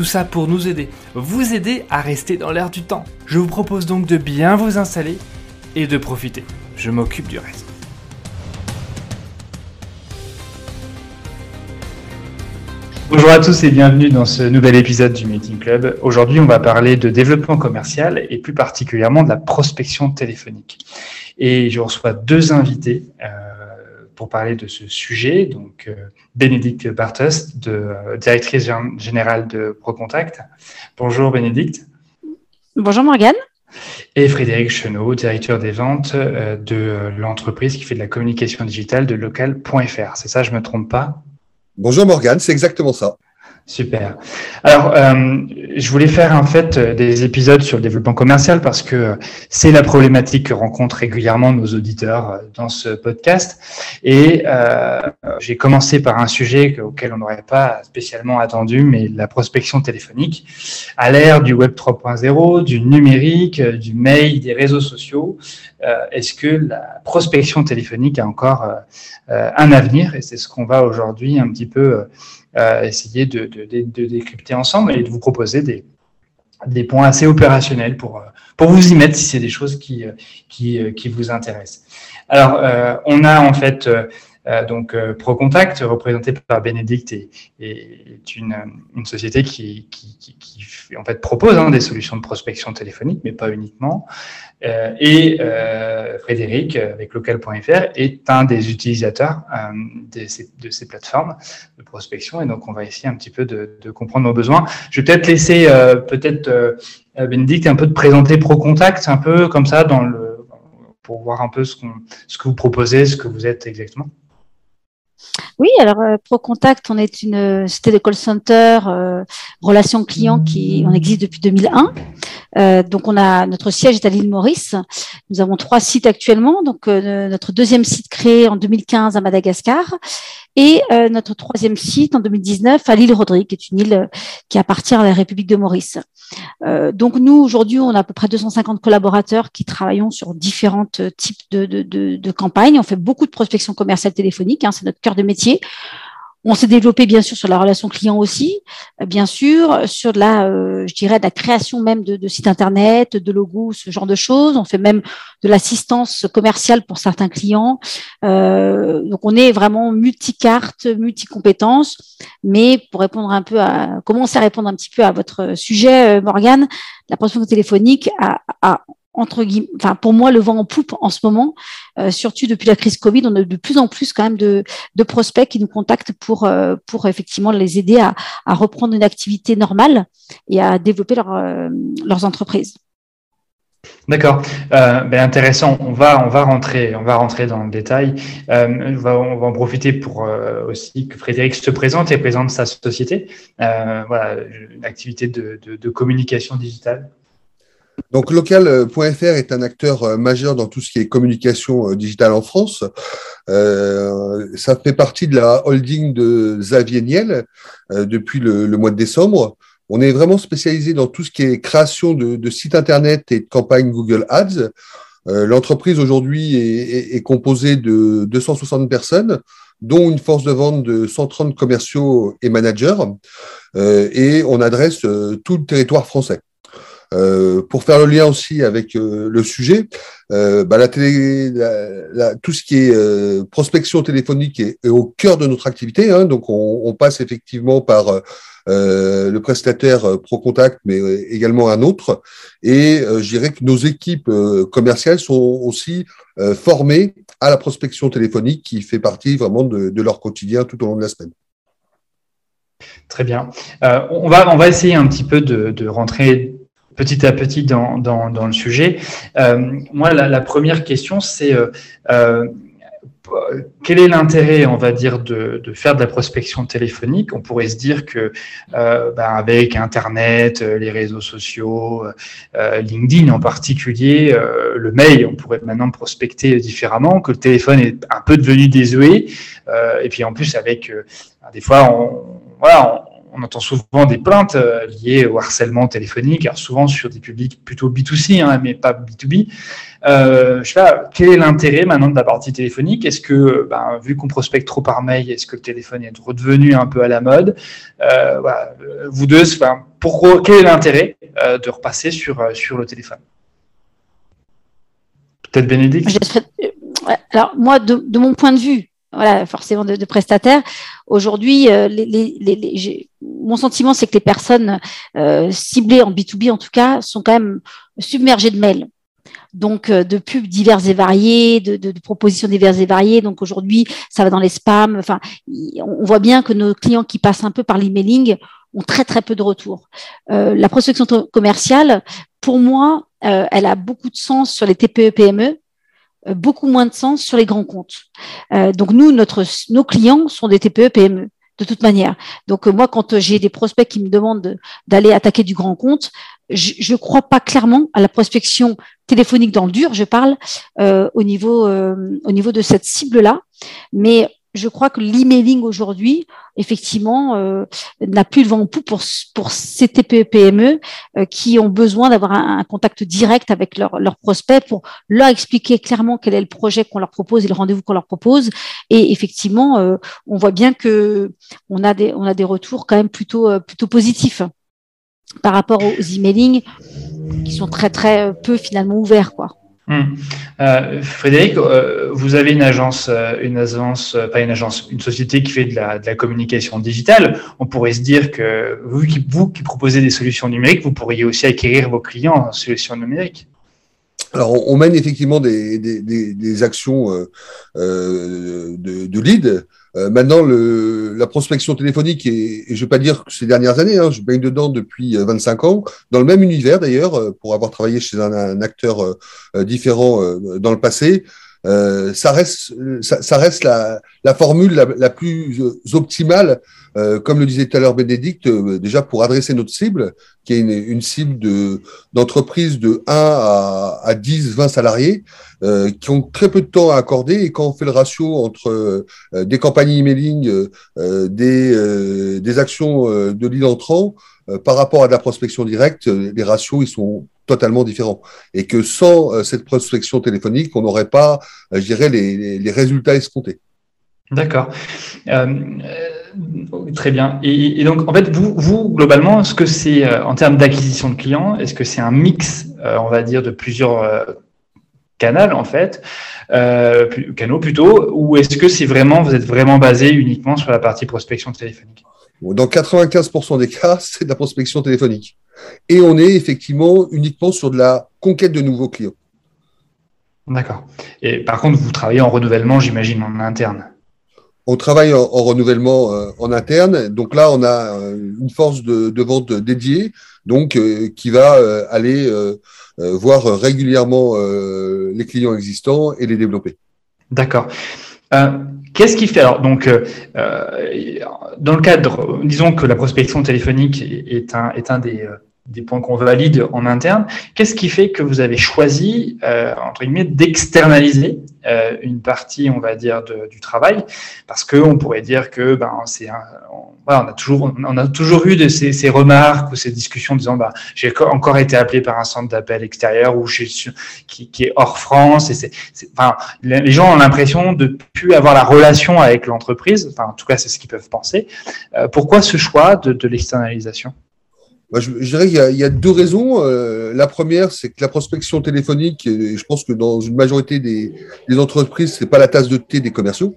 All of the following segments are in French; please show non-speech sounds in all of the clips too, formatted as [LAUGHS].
Tout ça pour nous aider, vous aider à rester dans l'air du temps. Je vous propose donc de bien vous installer et de profiter. Je m'occupe du reste. Bonjour à tous et bienvenue dans ce nouvel épisode du Meeting Club. Aujourd'hui, on va parler de développement commercial et plus particulièrement de la prospection téléphonique. Et je reçois deux invités euh, pour parler de ce sujet. Donc, euh, Bénédicte Bartos, de, euh, directrice générale de ProContact. Bonjour Bénédicte. Bonjour Morgane. Et Frédéric Chenot, directeur des ventes de l'entreprise qui fait de la communication digitale de local.fr. C'est ça, je ne me trompe pas? Bonjour Morgane, c'est exactement ça. Super. Alors, euh, je voulais faire en fait des épisodes sur le développement commercial parce que c'est la problématique que rencontrent régulièrement nos auditeurs euh, dans ce podcast. Et euh, j'ai commencé par un sujet auquel on n'aurait pas spécialement attendu, mais la prospection téléphonique. À l'ère du Web 3.0, du numérique, du mail, des réseaux sociaux, est-ce que la prospection téléphonique a encore un avenir? Et c'est ce qu'on va aujourd'hui un petit peu euh, essayer de, décrypter ensemble et de vous proposer des, points assez opérationnels pour, euh, pour vous y mettre si c'est des choses qui, euh, qui, vous intéressent. Alors, on a en fait euh, donc ProContact, représenté par Bénédicte, est, est une, une, société qui, qui, qui, en fait propose hein, des solutions de prospection téléphonique, mais pas uniquement. Euh, et euh, Frédéric, avec local.fr, est un des utilisateurs euh, de ces, de, ces, plateformes de prospection. Et donc, on va essayer un petit peu de, de comprendre nos besoins. Je vais peut-être laisser peut-être Bénédicte un peu de présenter ProContact, un peu comme ça, dans le, pour voir un peu ce, qu'on, ce que vous proposez, ce que vous êtes exactement. Oui, alors euh, ProContact, on est une cité de call center, euh, relation client qui on existe depuis 2001. Euh, donc on a notre siège est à l'île Maurice. Nous avons trois sites actuellement. Donc euh, notre deuxième site créé en 2015 à Madagascar et euh, notre troisième site en 2019 à l'île Rodrigue, qui est une île qui appartient à la République de Maurice. donc nous aujourd'hui on a à peu près 250 collaborateurs qui travaillons sur différents types de campagnes. On fait beaucoup de prospection commerciale téléphonique, hein, c'est notre cœur de métier. On s'est développé bien sûr sur la relation client aussi, euh, bien sûr sur la, euh, je dirais, de la création même de, de, sites internet, de logos, ce genre de choses. On fait même de l'assistance commerciale pour certains clients. Euh, donc on est vraiment multicarte, multi-compétences. Mais pour répondre un peu à, commencer à répondre un petit peu à votre sujet, euh, Morgane, la prospection téléphonique a, a entre guillemets, pour moi le vent en poupe en ce moment, euh, surtout depuis la crise Covid, on a de plus en plus quand même de, prospects qui nous contactent pour euh, effectivement les aider à, reprendre une activité normale et à développer euh, leurs entreprises. D'accord, ben intéressant. On va rentrer on va rentrer dans le détail. on va, en profiter pour aussi que Frédéric se présente et présente sa société. voilà, une activité de communication digitale donc local.fr est un acteur euh, majeur dans tout ce qui est communication euh, digitale en France. Euh, ça fait partie de la holding de Xavier Niel depuis le, mois de décembre. On est vraiment spécialisé dans tout ce qui est création de, sites internet et de campagnes Google Ads. L'entreprise aujourd'hui est, composée de 260 personnes, dont une force de vente de 130 commerciaux et managers, et on adresse tout le territoire français. Euh, pour faire le lien aussi avec euh, le sujet, euh, bah, la télé, la, la, tout ce qui est euh, prospection téléphonique est, au cœur de notre activité. Hein, donc, on, on, passe effectivement par le prestataire ProContact, mais également un autre. Et je dirais que nos équipes commerciales sont aussi formées à la prospection téléphonique, qui fait partie vraiment de, de leur quotidien tout au long de la semaine. Très bien. Euh, on, va, on va essayer un petit peu de, de rentrer petit à petit dans, le sujet. Euh, moi, la, première question, c'est euh, euh quel est l'intérêt, on va dire, de, faire de la prospection téléphonique? On pourrait se dire que ben, avec Internet, les réseaux sociaux, LinkedIn en particulier, le mail, on pourrait maintenant prospecter différemment, que le téléphone est un peu devenu désuet, et puis en plus avec des fois, on entend souvent des plaintes euh, liées au harcèlement téléphonique, souvent sur des publics plutôt B2C, hein, mais pas B2B. Euh, je sais pas, quel est l'intérêt maintenant de la partie téléphonique? Est-ce que, ben, vu qu'on prospecte trop par mail, est-ce que le téléphone est redevenu un peu à la mode? Euh, voilà, Vous deux, pourquoi, quel est l'intérêt euh, de repasser sur, le téléphone? Peut-être Bénédicte? Alors, moi, de mon point de vue, voilà, forcément de, de prestataires. Aujourd'hui, euh, les, les, les, mon sentiment, c'est que les personnes euh, ciblées en B2B, en tout cas, sont quand même submergées de mails. Donc, euh, de pubs diverses et variées, de, de, de, propositions diverses et variées. Donc, aujourd'hui, ça va dans les spams. Enfin, on voit bien que nos clients qui passent un peu par l'emailing ont très, très peu de retours. la prospection commerciale, pour moi, elle a beaucoup de sens sur les TPE-PME euh, beaucoup moins de sens sur les grands comptes. Euh, donc nous, nos clients sont des TPE, PME de toute manière. Donc euh, moi, quand j'ai des prospects qui me demandent d'aller attaquer du grand compte, je ne crois pas clairement à la prospection téléphonique dans le dur. Je parle au niveau au niveau de cette cible là, mais je crois que l'emailing aujourd'hui, effectivement, euh, n'a plus le vent en pouls pour, pour ces TPE-PME euh, qui ont besoin d'avoir un, contact direct avec leurs leur prospects pour leur expliquer clairement quel est le projet qu'on leur propose et le rendez-vous qu'on leur propose. Et effectivement, euh, on voit bien que on a des, on a des retours quand même plutôt, plutôt positifs par rapport aux emailing qui sont très, très peu finalement ouverts, quoi. Hmm. Euh, Frédéric, euh, vous avez une agence, euh, une agence, pas une agence, une société qui fait de la, communication digitale. On pourrait se dire que vous qui, proposez des solutions numériques, vous pourriez aussi acquérir vos clients en solutions numériques. Alors, on, mène effectivement des, actions de, lead euh, maintenant, le, la prospection téléphonique, et, et je ne vais pas dire que ces dernières années, hein, je baigne dedans depuis 25 euh, ans, dans le même univers d'ailleurs, euh, pour avoir travaillé chez un, un acteur différent dans le passé. Euh, ça reste, ça, ça reste la, la, formule la plus optimale, euh, comme le disait tout à l'heure Bénédicte, déjà pour adresser notre cible, qui est une, une cible de d'entreprise de 1 à, à 10, 20 salariés. Euh, qui ont très peu de temps à accorder et quand on fait le ratio entre euh, des campagnes emailing, euh, des, des actions de lead entrant par rapport à de la prospection directe, les ratios ils sont totalement différents et que sans cette prospection téléphonique, on n'aurait pas, je dirais, les, les, résultats escomptés. D'accord. très bien. Et, et, donc, en fait, vous, vous globalement, est-ce que c'est en termes d'acquisition de clients, est-ce que c'est un mix, on va dire, de plusieurs canal en fait, euh, canaux plutôt, ou est-ce que c'est vraiment, vous êtes vraiment basé uniquement sur la partie prospection téléphonique? Dans 95% des cas, [LAUGHS] c'est de la prospection téléphonique. Et on est effectivement uniquement sur de la conquête de nouveaux clients. D'accord. Et par contre, vous travaillez en renouvellement, j'imagine, en interne. On travaille en, renouvellement euh, en interne. Donc là, on a euh, une force de, vente dédiée, donc euh, qui va aller voir régulièrement les clients existants et les développer. D'accord. Qu'est-ce qui fait alors donc dans le cadre, disons que la prospection téléphonique est un des des points qu'on valide en interne. Qu'est-ce qui fait que vous avez choisi, euh, entre guillemets, d'externaliser euh, une partie, on va dire, du travail? Parce que on pourrait dire que, ben, c'est on, voilà, on a toujours, on a toujours eu de ces, remarques ou ces discussions disant, bah, j'ai encore été appelé par un centre d'appel extérieur ou qui, est hors France. Et c'est, enfin, les gens ont l'impression de plus avoir la relation avec l'entreprise. Enfin, en tout cas, c'est ce qu'ils peuvent penser. Euh, pourquoi ce choix de l'externalisation? Je, dirais qu'il y, a deux raisons. Euh, la première, c'est que la prospection téléphonique, et je pense que dans une majorité des, des entreprises, c'est pas la tasse de thé des commerciaux.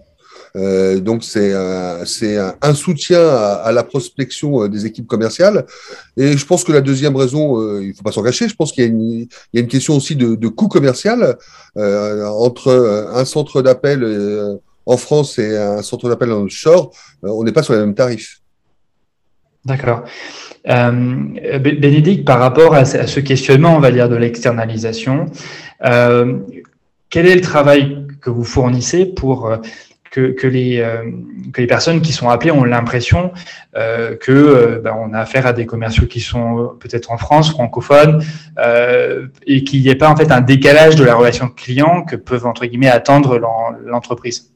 Euh, donc c'est un, un, un, soutien à, la prospection euh, des équipes commerciales. Et je pense que la deuxième raison, euh, il faut pas s'en cacher, je pense qu'il y, a une question aussi de, coût commercial euh, entre un centre d'appel en France et un centre d'appel en shore. on n'est pas sur les mêmes tarifs. D'accord. Euh, Bénédicte, par rapport à ce questionnement, on va dire, de l'externalisation, euh, quel est le travail que vous fournissez pour que, les, euh, que les personnes qui sont appelées ont l'impression euh, que euh, ben, on a affaire à des commerciaux qui sont peut-être en France, francophones, et qu'il n'y ait pas en fait un décalage de la relation client que peuvent entre guillemets attendre l'entreprise?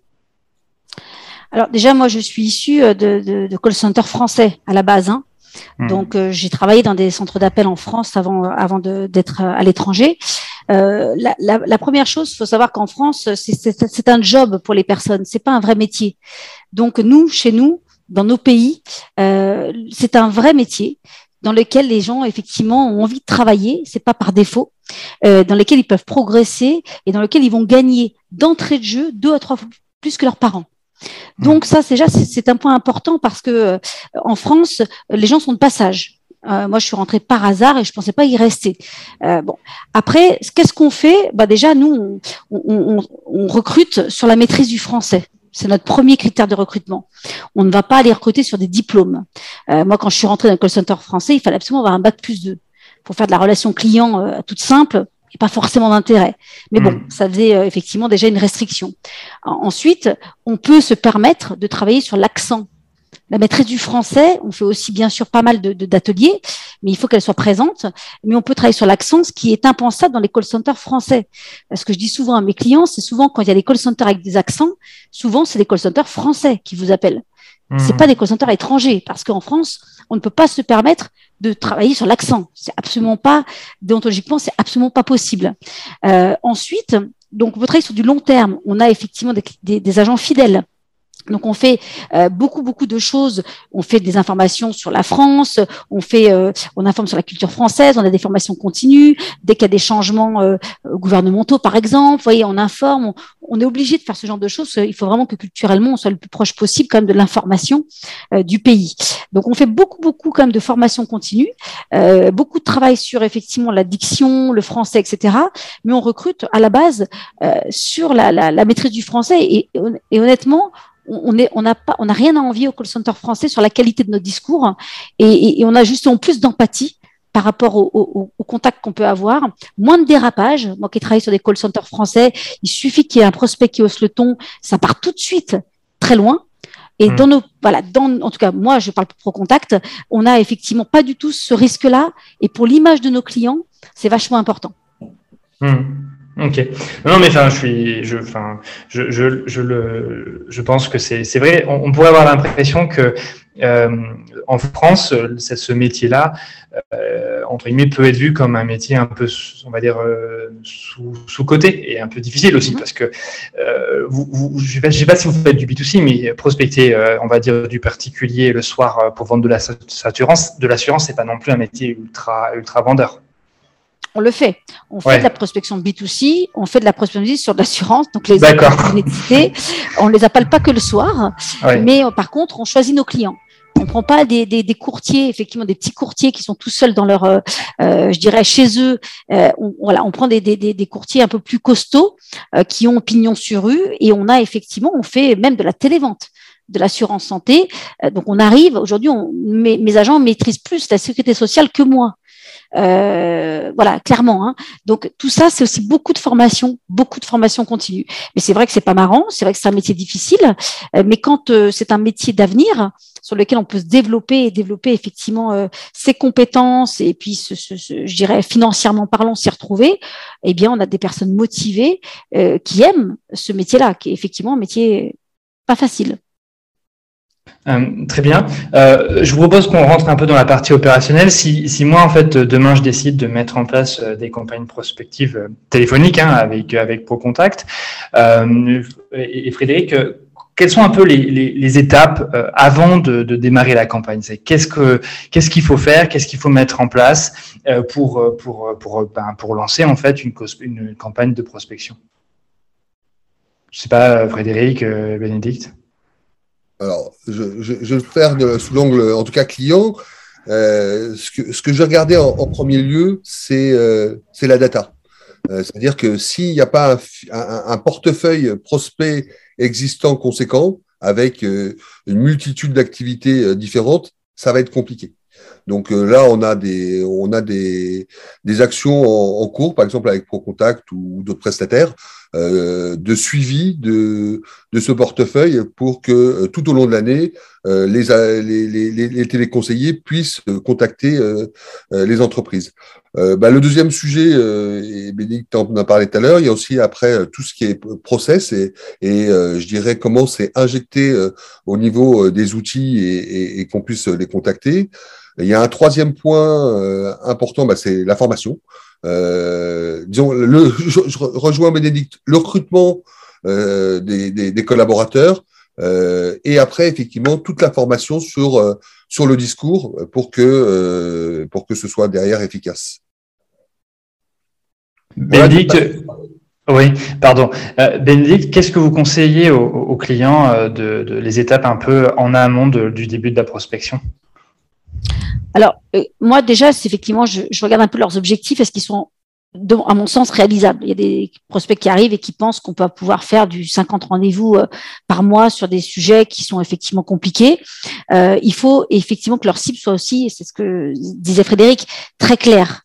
Alors déjà, moi, je suis issue de, de, call center français à la base. Hein. Hmm. Donc, j'ai travaillé dans des centres d'appel en France avant, avant d'être à l'étranger. Euh, la, la, la, première chose, il faut savoir qu'en France, c'est un job pour les personnes, c'est pas un vrai métier. Donc nous, chez nous, dans nos pays, euh, c'est un vrai métier dans lequel les gens effectivement ont envie de travailler, c'est pas par défaut, euh, dans lequel ils peuvent progresser et dans lequel ils vont gagner d'entrée de jeu deux à trois fois plus que leurs parents. Donc ça, déjà, c'est un point important parce que euh, en France, les gens sont de passage. Euh, moi, je suis rentrée par hasard et je pensais pas y rester. Euh, bon, après, qu'est-ce qu'on fait? Bah déjà, nous, on, recrute sur la maîtrise du français. C'est notre premier critère de recrutement. On ne va pas aller recruter sur des diplômes. Euh, moi, quand je suis rentrée dans le call center français, il fallait absolument avoir un bac plus 2 pour faire de la relation client toute simple et pas forcément d'intérêt. Mais bon, hmm. ça faisait effectivement déjà une restriction. Ensuite, on peut se permettre de travailler sur l'accent la maîtrise du français, on fait aussi bien sûr pas mal d'ateliers, de, mais il faut qu'elle soit présente. Mais on peut travailler sur l'accent, ce qui est impensable dans les call centers français. Ce que je dis souvent à mes clients, c'est souvent quand il y a des call centers avec des accents, souvent c'est des call centers français qui vous appellent. Ce C'est pas des call centers étrangers, parce qu'en France, on ne peut pas se permettre de travailler sur l'accent. C'est absolument pas, déontologiquement, c'est absolument pas possible. Euh, ensuite, donc, on peut travailler sur du long terme. On a effectivement des agents fidèles donc on fait euh, beaucoup beaucoup de choses. On fait des informations sur la France, on fait, euh, on informe sur la culture française, on a des formations continues. Dès qu'il y a des changements euh, gouvernementaux, par exemple, vous voyez, on informe. On, est obligé de faire ce genre de choses. Il faut vraiment que culturellement on soit le plus proche possible quand même de l'information du pays. Donc on fait beaucoup beaucoup quand même de formations continues, beaucoup de travail sur effectivement la diction, le français, etc. Mais on recrute à la base sur la, la, la, maîtrise du français et honnêtement on n'a on pas, on a rien à envier au call center français sur la qualité de nos discours et, on a justement plus d'empathie par rapport au, contact qu'on peut avoir, moins de dérapage. Moi qui travaille sur des call centers français, il suffit qu'il y ait un prospect qui hausse le ton, ça part tout de suite très loin. Et hmm. dans nos, voilà, dans, en tout cas, moi, je parle pour Pro Contact, on a effectivement pas du tout ce risque-là. Et pour l'image de nos clients, c'est vachement important. Hmm. Ok. Non, mais enfin, je suis, je, enfin, je, je, je le, je pense que c'est, c'est vrai. On, pourrait avoir l'impression que euh, en France, ce, ce métier-là, euh, entre guillemets, peut être vu comme un métier un peu, on va dire, euh, sous, sous côté et un peu difficile aussi, mm-hmm. parce que euh, vous, vous, je ne sais, pas si vous faites du B2C, mais prospecter, euh, on va dire, du particulier le soir pour vendre de l'assurance, de l'assurance, c'est pas non plus un métier ultra, ultra vendeur on le fait. On fait de la prospection B2C, on fait de la prospection sur l'assurance, donc les opportunités, [LAUGHS] on les appelle pas que le soir, mais euh, par contre, on choisit nos clients. On prend pas des, courtiers, effectivement, des petits courtiers qui sont tout seuls dans leur, euh, euh, je dirais, chez eux. on, voilà, on prend des, des, courtiers un peu plus costauds qui ont pignon sur rue et on a effectivement, on fait même de la télévente de l'assurance santé. donc on arrive, aujourd'hui, mes, mes, agents maîtrisent plus la sécurité sociale que moi. Euh, voilà, clairement. Hein. Donc tout ça, c'est aussi beaucoup de formation, beaucoup de formation continue. Mais c'est vrai que c'est pas marrant, c'est vrai que c'est un métier difficile, euh, mais quand euh, c'est un métier d'avenir sur lequel on peut se développer et développer effectivement ses compétences et puis, je dirais financièrement parlant, s'y retrouver, eh bien, on a des personnes motivées qui aiment ce métier-là, qui est effectivement un métier pas facile. Euh, très bien. Euh, je vous propose qu'on rentre un peu dans la partie opérationnelle. Si, si, moi, en fait, demain, je décide de mettre en place euh, des campagnes prospectives euh, téléphoniques hein, avec, avec ProContact, euh, et, Frédéric, quelles sont un peu les, les, les étapes avant de, de, démarrer la campagne? C'est qu'est-ce que qu'est-ce qu'il faut faire? Qu'est-ce qu'il faut mettre en place pour pour pour ben, pour lancer en fait une, une campagne de prospection? Je sais pas, Frédéric, Bénédicte. Alors, je, je, je le faire sous l'angle, en tout cas client. Euh, ce, que, ce que regarder en, premier lieu, c'est euh, la data. Euh, C'est-à-dire que s'il n'y a pas un, portefeuille prospect existant conséquent, avec une multitude d'activités différentes, ça va être compliqué. Donc là, on a des, on a des, des actions en, cours, par exemple avec ProContact ou d'autres prestataires, de suivi de, de ce portefeuille pour que tout au long de l'année, les, les, les, les, téléconseillers puissent contacter les entreprises. Bah, le deuxième sujet, et Bénédicte en a parlé tout à l'heure, il y a aussi après tout ce qui est process et, et je dirais comment c'est injecté au niveau des outils et, et qu'on puisse les contacter. Il y a un troisième point euh, important, bah, c'est la formation. Euh, disons, le, je, rejoins Bénédicte, le recrutement euh, des, des, des, collaborateurs euh, et après effectivement toute la formation sur euh, sur le discours pour que pour que ce soit derrière efficace. Bénédicte, oui, pardon. Bénédicte, qu'est-ce que vous conseillez aux, aux clients de, de, les étapes un peu en amont du début de la prospection? Alors, euh, moi, déjà, c'est effectivement, je, regarde un peu leurs objectifs. Est-ce qu'ils sont, à mon sens, réalisables? Il y a des prospects qui arrivent et qui pensent qu'on peut pouvoir faire du 50 rendez-vous euh, par mois sur des sujets qui sont effectivement compliqués. Euh, il faut effectivement que leur cible soit aussi, c'est ce que disait Frédéric, très clair.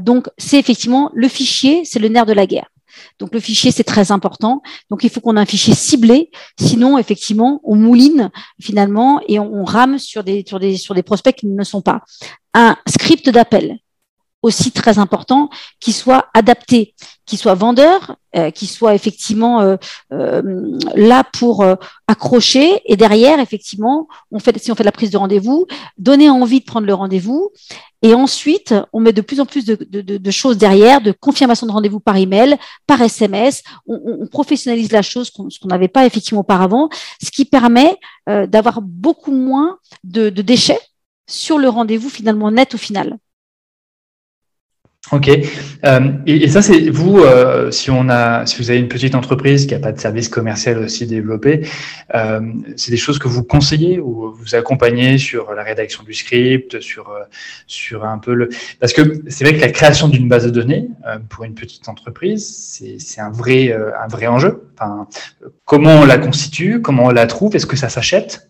donc, c'est effectivement le fichier, c'est le nerf de la guerre. Donc le fichier, c'est très important. Donc il faut qu'on ait un fichier ciblé. Sinon, effectivement, on mouline finalement et on, rame sur des, sur, des, sur des prospects qui ne sont pas. Un script d'appel, aussi très important, qui soit adapté, qui soit vendeur, euh, qui soit effectivement euh, euh, là pour accrocher. Et derrière effectivement on fait si on fait la prise de rendez-vous, donner envie de prendre le rendez-vous. Et ensuite on met de plus en plus de, de, de choses derrière, de confirmation de rendez-vous par email, par SMS, on, on professionnalise la chose ce qu'on n'avait pas effectivement auparavant, ce qui permet d'avoir beaucoup moins de, de déchets sur le rendez-vous finalement net au final. Ok. Euh, et, ça, c'est vous, euh, si on a, si vous avez une petite entreprise qui n'a pas de service commercial aussi développé, euh, c'est des choses que vous conseillez ou vous accompagnez sur la rédaction du script, sur sur un peu le, parce que c'est vrai que la création d'une base de données pour une petite entreprise, c'est un vrai un vrai enjeu. Enfin, comment on la constitue, comment on la trouve, est-ce que ça s'achète?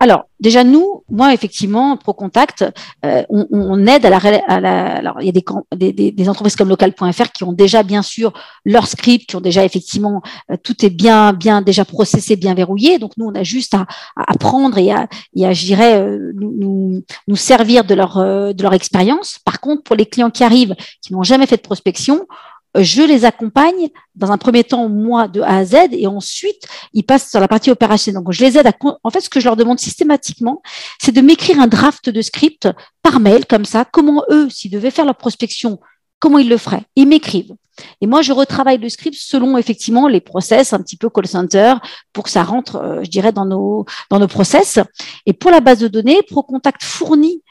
Alors, déjà, nous, moi, effectivement, ProContact, euh, on, on, aide à la, Alors, il y a des, des, des entreprises comme local.fr qui ont déjà, bien sûr, leur script, qui ont déjà, effectivement, euh, tout est bien, bien déjà processé, bien verrouillé. Donc, nous, on a juste à, à apprendre et à, et euh, nous, nous, servir de leur, euh, de leur expérience. Par contre, pour les clients qui arrivent, qui n'ont jamais fait de prospection, je les accompagne dans un premier temps, moi, de A à Z, et ensuite, ils passent sur la partie opérationnelle. Donc, je les aide à, en fait, ce que je leur demande systématiquement, c'est de m'écrire un draft de script par mail, comme ça, comment eux, s'ils devaient faire leur prospection, comment ils le feraient. Ils m'écrivent. Et moi, je retravaille le script selon effectivement les process, un petit peu call center, pour que ça rentre, euh, je dirais, dans nos, dans nos process. Et pour la base de données, ProContact fournit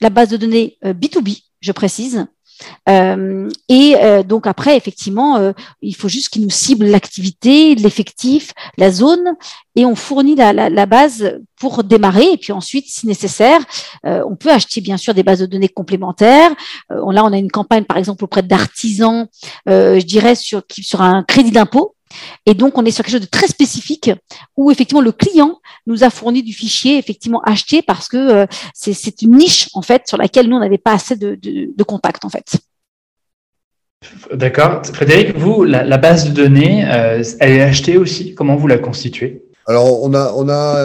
la base de données B2B, euh, je précise, euh, et euh, donc après, effectivement, euh, il faut juste qu'ils nous ciblent l'activité, l'effectif, la zone, et on fournit la, base pour démarrer. Et puis ensuite, si nécessaire, on peut acheter bien sûr des bases de données complémentaires. là, on a une campagne, par exemple, auprès d'artisans, je dirais sur, sur un crédit d'impôt et donc, on est sur quelque chose de très spécifique où effectivement le client nous a fourni du fichier effectivement acheté parce que euh, c'est une niche en fait sur laquelle nous on n'avait pas assez de, de, contact en fait. D'accord. Frédéric, vous, la, base de données, euh, elle est achetée aussi? Comment vous la constituez? Alors, on a, on a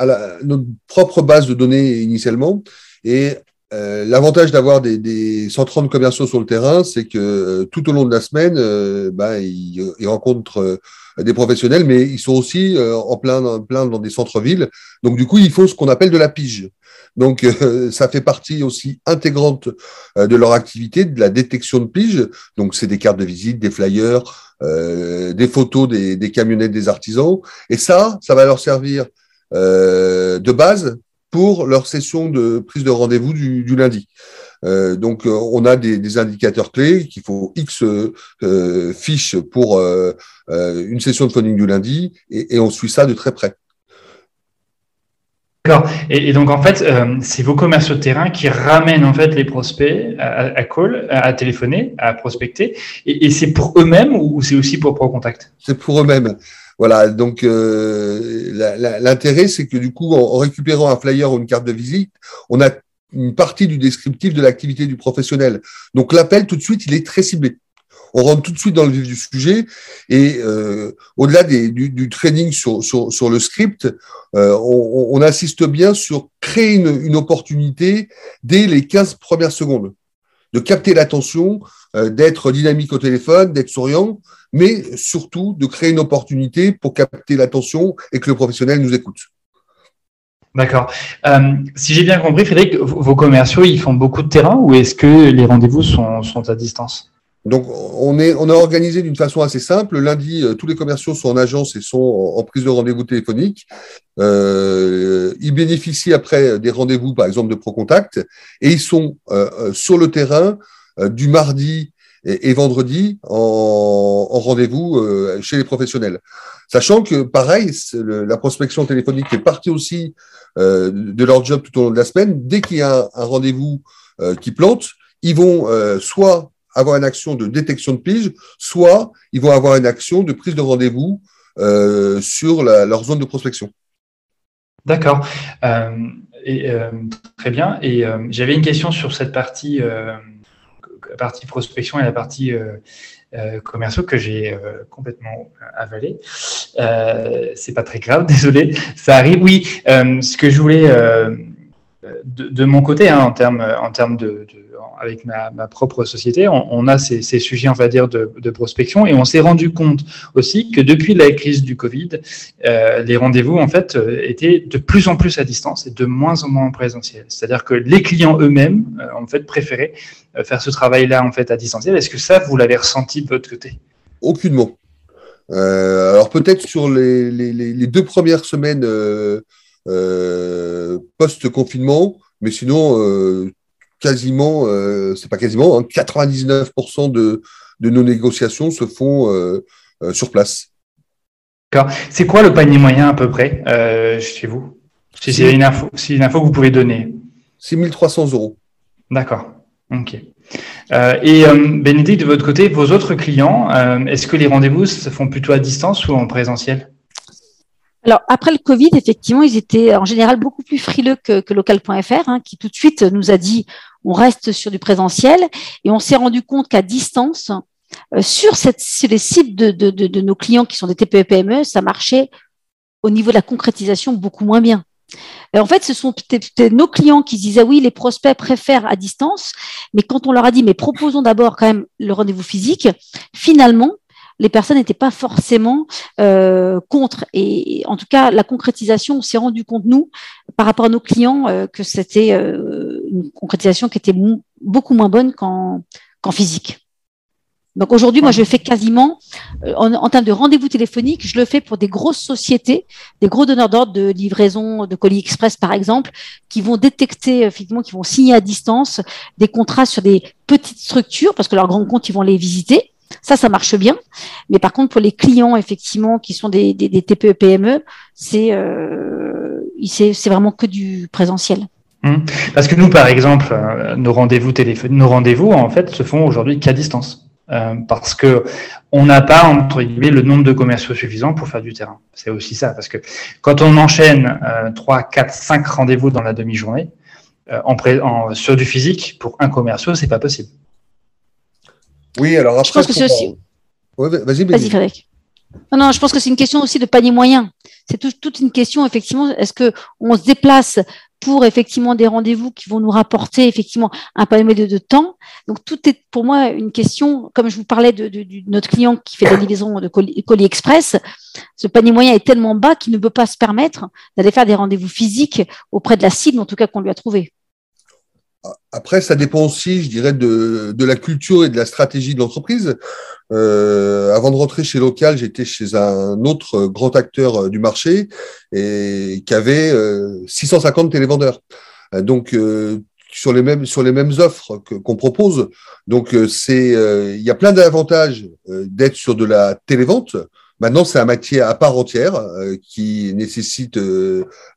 euh, notre propre base de données initialement et euh, l'avantage d'avoir des, des 130 commerciaux sur le terrain, c'est que euh, tout au long de la semaine, euh, ben, ils, rencontrent des professionnels, mais ils sont aussi en plein, plein dans des centres-villes. Donc du coup, il faut ce qu'on appelle de la pige. Donc [LAUGHS] ça fait partie aussi intégrante de leur activité, de la détection de pige. Donc c'est des cartes de visite, des flyers, des photos des, des camionnettes des artisans. Et ça, ça va leur servir de base pour leur session de prise de rendez-vous du, du, lundi. Euh, donc, euh, on a des, des indicateurs clés qu'il faut X euh, fiches pour euh, une session de phoning du lundi et, et, on suit ça de très près. D'accord. Et, et, donc, en fait, c'est vos commerciaux de terrain qui ramènent en fait les prospects à, à call, à téléphoner, à prospecter. Et, et c'est pour eux-mêmes ou c'est aussi pour ProContact C'est pour eux-mêmes. Voilà, donc l'intérêt, c'est que du coup, en, récupérant un flyer ou une carte de visite, on a une partie du descriptif de l'activité du professionnel. Donc l'appel, tout de suite, il est très ciblé. On rentre tout de suite dans le vif du sujet et euh, au-delà du, training sur, le script, euh, on, insiste bien sur créer une, une, opportunité dès les 15 premières secondes, de capter l'attention, euh, d'être dynamique au téléphone, d'être souriant, mais surtout de créer une opportunité pour capter l'attention et que le professionnel nous écoute. D'accord. Euh, si j'ai bien compris, Frédéric, vos commerciaux, ils font beaucoup de terrain ou est-ce que les rendez-vous sont, sont à distance? Donc, on, est, on a organisé d'une façon assez simple. Lundi, euh, tous les commerciaux sont en agence et sont en, prise de rendez-vous téléphonique. Euh, ils bénéficient après des rendez-vous, par exemple, de ProContact, et ils sont euh, sur le terrain du mardi et, vendredi en, en rendez-vous chez les professionnels. Sachant que, pareil, la prospection téléphonique est partie aussi de leur job tout au long de la semaine. Dès qu'il y a un, rendez-vous qui plante, ils vont soit avoir une action de détection de pige, soit ils vont avoir une action de prise de rendez-vous euh, sur leur zone de prospection. D'accord. Euh, euh, très bien. Et j'avais une question sur cette partie, partie prospection et la partie commerciaux que j'ai complètement avalé. C'est pas très grave, [LAUGHS] désolé. Ça arrive. Oui. ce que je voulais de, mon côté, hein, en termes en termes de avec ma, propre société, on, a ces, sujets, on va dire, de, prospection, et on s'est rendu compte aussi que depuis la crise du Covid, euh, les rendez-vous, en fait, euh, étaient de plus en plus à distance et de moins en moins en présentiel. C'est-à-dire que les clients eux-mêmes, euh, en fait, préféraient faire ce travail-là, en fait, à distanciel. Est-ce que ça, vous l'avez ressenti de votre côté? Aucunement. alors peut-être sur les, deux premières semaines post-confinement, mais sinon, quasiment, euh, c'est pas quasiment, 99% hein, de, nos négociations se font euh, euh, sur place. D'accord. C'est quoi le panier moyen à peu près chez vous? Si c'est une info, une info que vous pouvez donner. 6300 euros. D'accord. Ok. et Bénédicte, de votre côté, vos autres clients, est-ce que les rendez-vous se font plutôt à distance ou en présentiel? Alors après le Covid, effectivement, ils étaient en général beaucoup plus frileux que, local.fr, hein, qui tout de suite nous a dit on reste sur du présentiel, et on s'est rendu compte qu'à distance, euh, sur, cette, sur les sites de, de, de, nos clients qui sont des TPE PME, ça marchait au niveau de la concrétisation beaucoup moins bien. Et en fait, ce sont nos clients qui disaient oui, les prospects préfèrent à distance, mais quand on leur a dit mais proposons d'abord quand même le rendez-vous physique, finalement, les personnes n'étaient pas forcément euh, contre. Et en tout cas, la concrétisation, on s'est rendu compte, nous, par rapport à nos clients, euh, que c'était euh, une concrétisation qui était beaucoup moins bonne qu'en physique. Donc aujourd'hui, moi, je fais quasiment, en, termes de rendez-vous téléphonique, je le fais pour des grosses sociétés, des gros donneurs d'ordre de livraison de colis express, par exemple, qui vont détecter, effectivement, qui vont signer à distance des contrats sur des petites structures, parce que leurs grands comptes, ils vont les visiter. Ça, ça marche bien. Mais par contre, pour les clients, effectivement, qui sont des, des, TPE, PME, c'est euh, c'est vraiment que du présentiel. Hum. Parce que nous, par exemple, euh, nos rendez-vous nos rendez-vous, en fait, se font aujourd'hui qu'à distance. Euh, parce que on n'a pas entre guillemets le nombre de commerciaux suffisant pour faire du terrain. C'est aussi ça, parce que quand on enchaîne euh, 3, 4, 5 rendez-vous dans la demi-journée, en, sur du physique, pour un commercial, c'est pas possible. Oui, alors après. Je pense que c'est aussi. vas-y, vas-y, Frédéric. Non, non, je pense que c'est une question aussi de panier moyen. C'est toute une question, effectivement, est-ce que on se déplace pour effectivement des rendez-vous qui vont nous rapporter effectivement un panier de, de, temps? Donc tout est pour moi une question, comme je vous parlais de, de, de notre client qui fait la livraison de colis, colis, express, ce panier moyen est tellement bas qu'il ne peut pas se permettre d'aller faire des rendez-vous physiques auprès de la cible, en tout cas qu'on lui a trouvé. Après, ça dépend aussi, je dirais, de, de la culture et de la stratégie de l'entreprise. Euh, avant de rentrer chez Local, j'étais chez un autre grand acteur euh, du marché et qui avait 650 euh, télévendeurs. Donc, sur les mêmes sur les mêmes offres qu'on propose. Donc, c'est il y a plein d'avantages d'être sur de la télévente. Maintenant, c'est un métier à part entière qui nécessite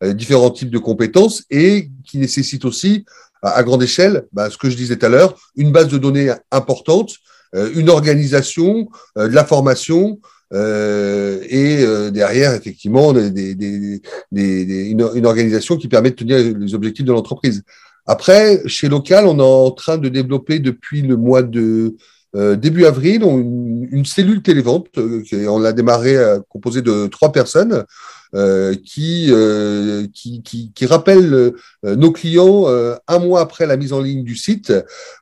différents types de compétences et qui nécessite aussi à, grande échelle, bah, ce que je disais tout à l'heure, une base de données importante, euh, une organisation, euh, de la formation, euh, et euh, derrière, effectivement, une, organisation qui permet de tenir les objectifs de l'entreprise. Après, chez Local, on est en train de développer depuis le mois de euh, début avril une, cellule télévente. on l'a démarré composée de trois personnes euh, qui, euh, qui, qui, qui, rappelle euh, nos clients un mois après la mise en ligne du site,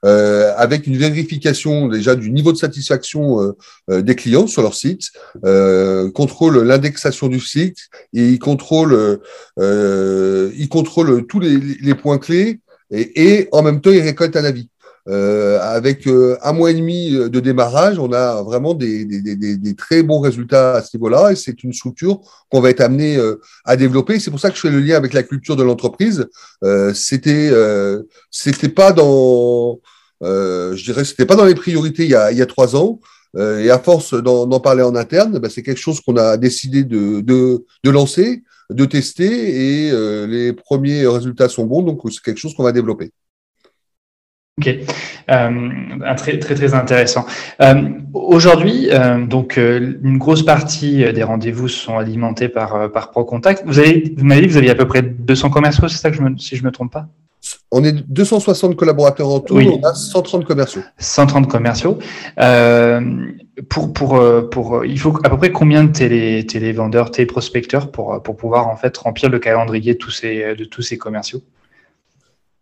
avec une vérification déjà du niveau de satisfaction des clients sur leur site, contrôle l'indexation du site et il contrôle, il contrôle tous les, les points clés et, et, en même temps il récolte un avis. Euh, avec euh, un mois et demi de démarrage, on a vraiment des, des, des, des très bons résultats à ce niveau-là et c'est une structure qu'on va être amené euh, à développer. C'est pour ça que je fais le lien avec la culture de l'entreprise. Euh, c'était c'était pas dans je dirais c'était pas dans les priorités il y a, il y a trois ans. et à force d'en parler en interne, ben, c'est quelque chose qu'on a décidé de, de, de lancer, de tester et les premiers résultats sont bons, donc c'est quelque chose qu'on va développer. Ok, euh, très très très intéressant. Euh, Aujourd'hui, euh, donc une grosse partie des rendez-vous sont alimentés par par ProContact. Vous avez, vous m'avez dit que vous aviez à peu près 200 commerciaux, c'est ça que je me, si je me trompe pas? On est 260 collaborateurs en tout, on a 130 commerciaux. 130 commerciaux. pour pour pour, il faut à peu près combien de télé télévendeurs, téléprospecteurs pour pour pouvoir en fait remplir le calendrier de tous ces de tous ces commerciaux?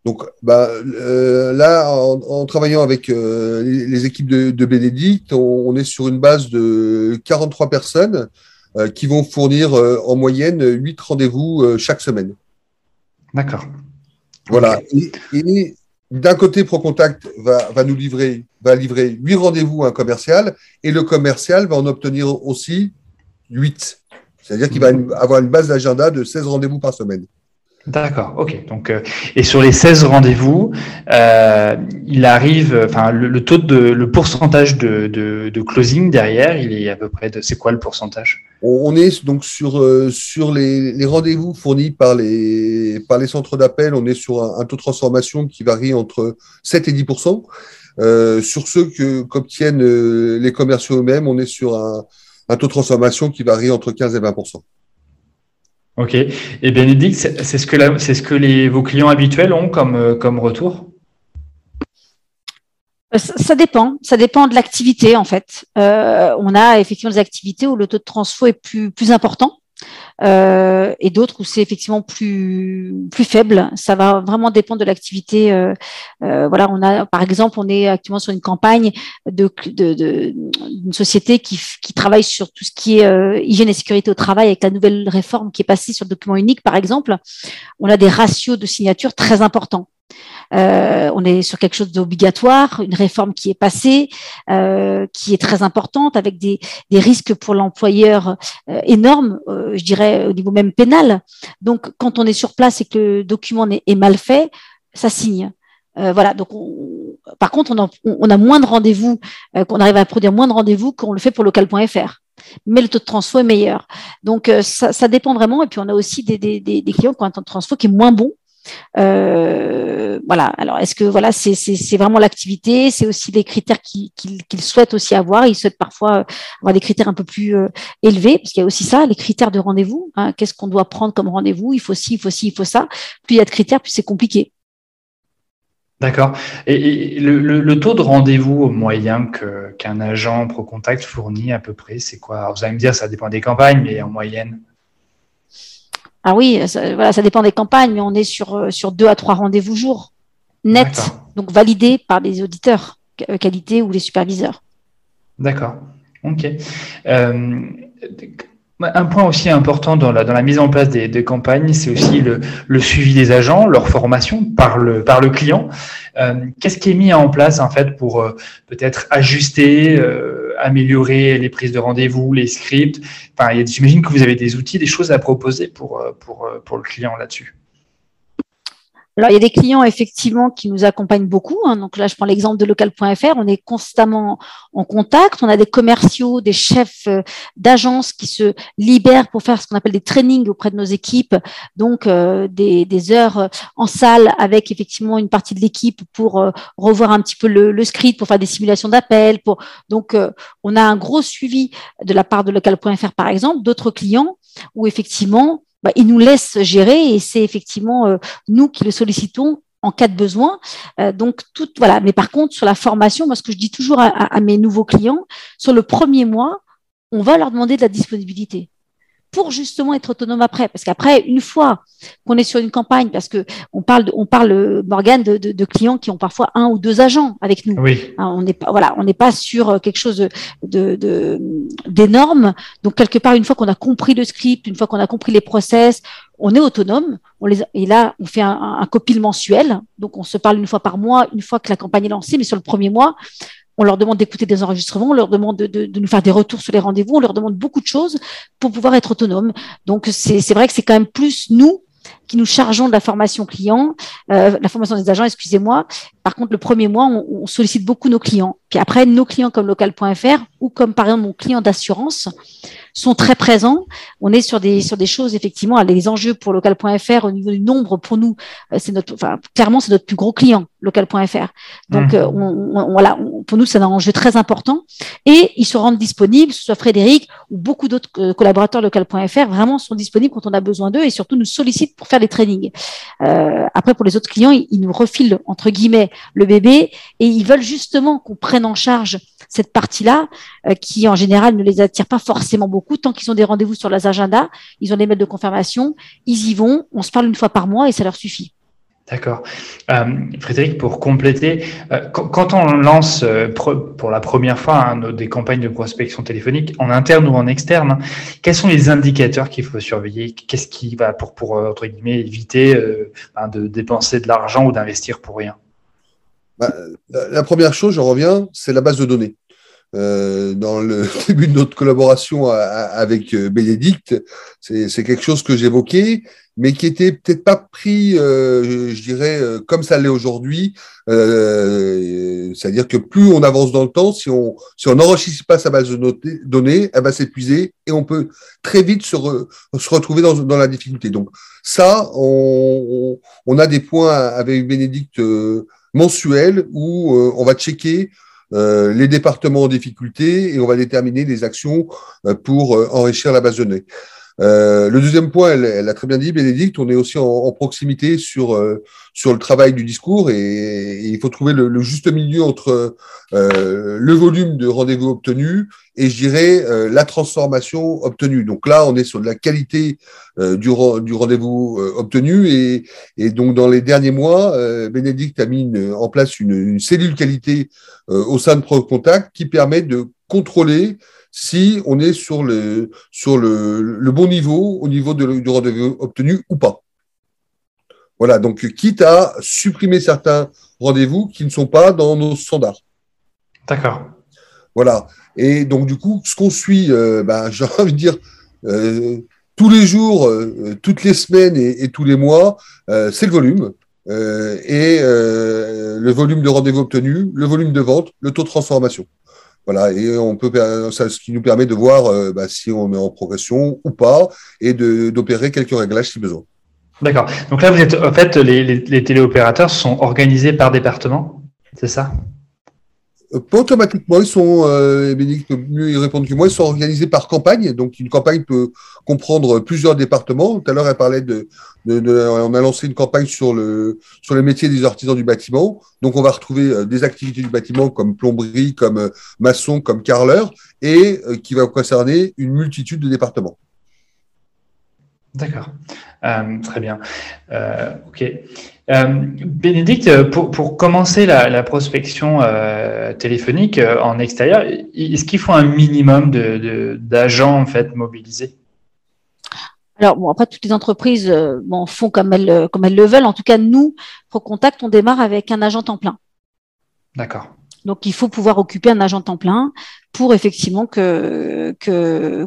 Donc bah, euh, là, en, travaillant avec euh, les, équipes de, de Bénédicte, on, est sur une base de 43 personnes euh, qui vont fournir en moyenne 8 rendez-vous chaque semaine. D'accord. Voilà. Et, d'un côté, ProContact va, va nous livrer, va livrer 8 rendez-vous à un commercial et le commercial va en obtenir aussi 8. C'est-à-dire qu'il va mmh. avoir une base d'agenda de 16 rendez-vous par semaine. D'accord, ok. Donc, euh, et sur les 16 rendez-vous, euh, il arrive, enfin, le, taux de, le pourcentage de, closing derrière, il est à peu près de, c'est quoi le pourcentage? On est donc sur euh, sur les, rendez-vous fournis par les par les centres d'appel, on est sur un, taux de transformation qui varie entre 7 et 10% euh, Sur ceux que qu'obtiennent les commerciaux eux-mêmes, on est sur un, un taux de transformation qui varie entre 15 et 20 Ok. Et Bénédicte, c'est ce que, c'est ce que les, vos clients habituels ont comme, euh, comme retour? Euh, ça dépend, ça dépend de l'activité en fait. Euh, on a effectivement des activités où le taux de transfo est plus plus important. Euh, et d'autres où c'est effectivement plus plus faible. Ça va vraiment dépendre de l'activité. Euh, euh, voilà, on a par exemple, on est actuellement sur une campagne de d'une de, société qui, qui travaille sur tout ce qui est hygiène et sécurité au travail avec la nouvelle réforme qui est passée sur le document unique, par exemple. On a des ratios de signature très importants. Euh, on est sur quelque chose d'obligatoire, une réforme qui est passée, euh, qui est très importante, avec des, risques pour l'employeur euh, énormes, je dirais au niveau même pénal. Donc, quand on est sur place et que le document est, mal fait, ça signe. voilà. Donc, par contre, on, a moins de rendez-vous, qu'on arrive à produire moins de rendez-vous qu'on le fait pour local.fr mais le taux de transfo est meilleur. Donc ça, dépend vraiment. Et puis on a aussi des, clients qui ont un taux de transfo qui est moins bon euh, voilà. Alors, est-ce que voilà, c'est vraiment l'activité, c'est aussi les critères qu'ils souhaitent aussi avoir. Ils souhaitent parfois euh, avoir des critères un peu plus euh, élevés, parce qu'il y a aussi ça, les critères de rendez-vous. Hein. Qu'est-ce qu'on doit prendre comme rendez-vous? Il faut ci, il faut ci, il faut ça. Plus il y a de critères, plus c'est compliqué. D'accord. Et, le, taux de rendez-vous moyen qu'un agent pro contact fournit à peu près, c'est quoi? Vous allez me dire, ça dépend des campagnes, mais en moyenne? Ah oui, ça, voilà, ça dépend des campagnes, mais on est sur, euh, sur deux à trois rendez-vous jour, net, donc validés par les auditeurs euh, qualité ou les superviseurs. D'accord. Ok. Euh, un point aussi important dans la, mise en place des, des campagnes, c'est aussi le, le, suivi des agents, leur formation par le, par le client. Euh, Qu'est-ce qui est mis en place en fait pour euh, peut-être ajuster, euh, améliorer les prises de rendez-vous, les scripts? Enfin, J'imagine que vous avez des outils, des choses à proposer pour, pour, pour le client là-dessus. Alors, il y a des clients effectivement qui nous accompagnent beaucoup. Hein. Donc là, je prends l'exemple de local.fr. On est constamment en contact. On a des commerciaux, des chefs euh, d'agences qui se libèrent pour faire ce qu'on appelle des trainings auprès de nos équipes. Donc euh, des, des, heures en salle avec effectivement une partie de l'équipe pour euh, revoir un petit peu le, le, script, pour faire des simulations d'appels. Pour donc on a un gros suivi de la part de local.fr par exemple. D'autres clients où effectivement bah, il nous laisse gérer et c'est effectivement euh, nous qui le sollicitons en cas de besoin. Euh, donc tout voilà. Mais par contre sur la formation, moi ce que je dis toujours à mes nouveaux clients, sur le premier mois, on va leur demander de la disponibilité pour justement être autonome après. Parce qu'après, une fois qu'on est sur une campagne, parce que on parle, on parle, Morgane, de, de, de, clients qui ont parfois un ou deux agents avec nous. Oui. Hein, on n'est pas, voilà, on n'est pas sur quelque chose de d'énorme. Donc quelque part, une fois qu'on a compris le script, une fois qu'on a compris les process, on est autonome. On les, et là, on fait un, un copil mensuel. Donc on se parle une fois par mois, une fois que la campagne est lancée. Mais sur le premier mois, on leur demande d'écouter des enregistrements, on leur demande de, nous faire des retours sur les rendez-vous, on leur demande beaucoup de choses pour pouvoir être autonome. Donc c'est vrai que c'est quand même plus nous qui nous chargeons de la formation client, euh, la formation des agents, excusez-moi. Par contre, le premier mois, on, sollicite beaucoup nos clients. Puis après, nos clients comme local.fr ou comme par exemple mon client d'assurance sont très présents. On est sur des sur des choses effectivement, les enjeux pour local.fr au niveau du nombre pour nous, euh, c'est notre, enfin clairement c'est notre plus gros client local.fr. Donc mmh. euh, on, voilà, pour nous c'est un enjeu très important et ils se rendent disponibles, que ce soit Frédéric ou beaucoup d'autres collaborateurs local.fr vraiment sont disponibles quand on a besoin d'eux et surtout nous sollicitent pour des trainings. Euh, après pour les autres clients, ils, ils nous refilent entre guillemets le bébé et ils veulent justement qu'on prenne en charge cette partie-là euh, qui en général ne les attire pas forcément beaucoup. Tant qu'ils ont des rendez-vous sur leurs agendas, ils ont des mails de confirmation, ils y vont, on se parle une fois par mois et ça leur suffit. D'accord. Euh, Frédéric, pour compléter, euh, quand, on lance pour la première fois hein, des campagnes de prospection téléphonique, en interne ou en externe, hein, quels sont les indicateurs qu'il faut surveiller? Qu'est-ce qui va pour, pour entre guillemets, éviter ben, de dépenser de l'argent ou d'investir pour rien? Bah, La première chose, je reviens, c'est la base de données. Euh, dans le [LAUGHS] début de notre collaboration avec euh, Bénédicte, c'est quelque chose que j'évoquais, mais qui était peut-être pas pris, euh, je dirais, comme ça l'est aujourd'hui. C'est-à-dire que plus on avance dans le temps, si on si on n'enrichit pas sa base de données, elle va s'épuiser et on peut très vite se, se retrouver dans, dans la difficulté. Donc ça, on, on a des points avec Bénédicte mensuels où on va checker euh, les départements en difficulté et on va déterminer les actions euh, pour euh, enrichir la base de données. Euh, le deuxième point, elle, elle, a très bien dit, Bénédicte, on est aussi en, proximité sur euh, sur le travail du discours et, il faut trouver le, le juste milieu entre euh, le volume de rendez-vous obtenus et je dirais la transformation obtenue. Donc là, on est sur de la qualité du, du rendez-vous obtenu et, et, donc dans les derniers mois, Bénédicte a mis en place une, une cellule qualité au sein de ProContact qui permet de contrôler si on est sur le, sur le, le bon niveau au niveau de, du rendez-vous obtenu ou pas. Voilà, donc quitte à supprimer certains rendez-vous qui ne sont pas dans nos standards. D'accord. Voilà. Et donc, du coup, ce qu'on suit, euh, ben, [LAUGHS] j'ai envie de dire, euh, tous les jours, euh, toutes les semaines et, et tous les mois, c'est le volume. Et le volume de rendez-vous obtenus, le volume de vente, le taux de transformation. Voilà, et on peut, ça, ce qui nous permet de voir euh, bah, si on est en progression ou pas, et d'opérer quelques réglages si besoin. D'accord. Donc là, vous êtes, en fait, les téléopérateurs sont organisés par département, c'est ça? Pas automatiquement, ils sont, euh, mieux y répondre que moi, ils sont organisés par campagne. Donc, une campagne peut comprendre plusieurs départements. Tout à l'heure, elle parlait de, on a lancé une campagne sur le sur les métiers des artisans du bâtiment. Donc, on va retrouver euh, des activités du bâtiment comme plomberie, comme euh, maçon, comme carreleur, et euh, qui va concerner une multitude de départements. D'accord, euh, très bien. Euh, ok. Euh, Bénédicte, pour, pour commencer la, la prospection euh, téléphonique euh, en extérieur, est-ce qu'il faut un minimum d'agents de, en fait mobilisés? Alors bon, après toutes les entreprises bon, font comme elles comme elles le veulent. En tout cas, nous, ProContact, on démarre avec un agent temps plein. D'accord. Donc il faut pouvoir occuper un agent temps plein pour effectivement que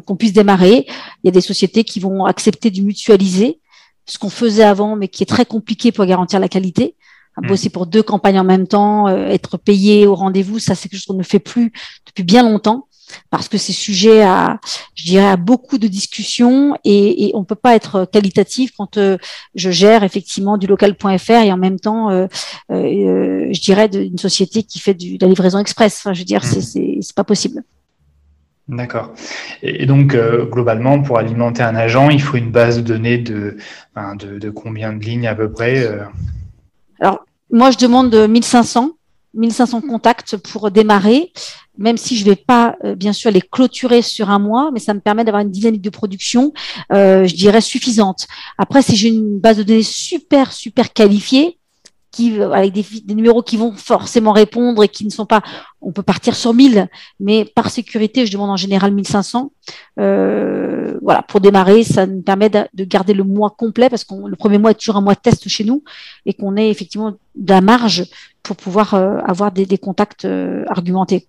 qu'on puisse démarrer. Il y a des sociétés qui vont accepter de mutualiser ce qu'on faisait avant, mais qui est très compliqué pour garantir la qualité. Hmm. Bosser pour deux campagnes en même temps, euh, être payé au rendez-vous, ça c'est quelque chose qu'on ne fait plus depuis bien longtemps parce que c'est sujet à, je dirais, à beaucoup de discussions et, et on peut pas être qualitatif quand euh, je gère effectivement du local.fr et en même temps, euh, euh, je dirais, d'une société qui fait du, de la livraison express. Enfin, je veux dire, mmh. c'est c'est pas possible. D'accord. Et donc, globalement, pour alimenter un agent, il faut une base de données de, de, de combien de lignes à peu près Alors, moi, je demande 1500. 1500 contacts pour démarrer même si je vais pas euh, bien sûr les clôturer sur un mois, mais ça me permet d'avoir une dynamique de production, euh, je dirais suffisante. Après, si j'ai une base de données super super qualifiée, qui avec des, numéros qui vont forcément répondre et qui ne sont pas, on peut partir sur 1000, mais par sécurité, je demande en général 1500. Euh, voilà, pour démarrer, ça me permet de, de garder le mois complet parce que le premier mois est toujours un mois de test chez nous et qu'on ait effectivement de la marge pour pouvoir euh, avoir des, contacts euh, argumentés.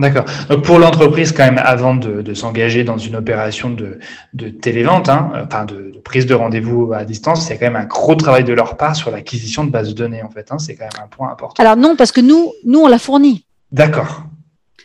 D'accord. Donc pour l'entreprise, quand même, avant de, de s'engager dans une opération de, de télévente, hein, enfin de, de, prise de rendez-vous à distance, c'est quand même un gros travail de leur part sur l'acquisition de bases de données, en fait. Hein, c'est quand même un point important. Alors non, parce que nous, nous on la fournit. D'accord.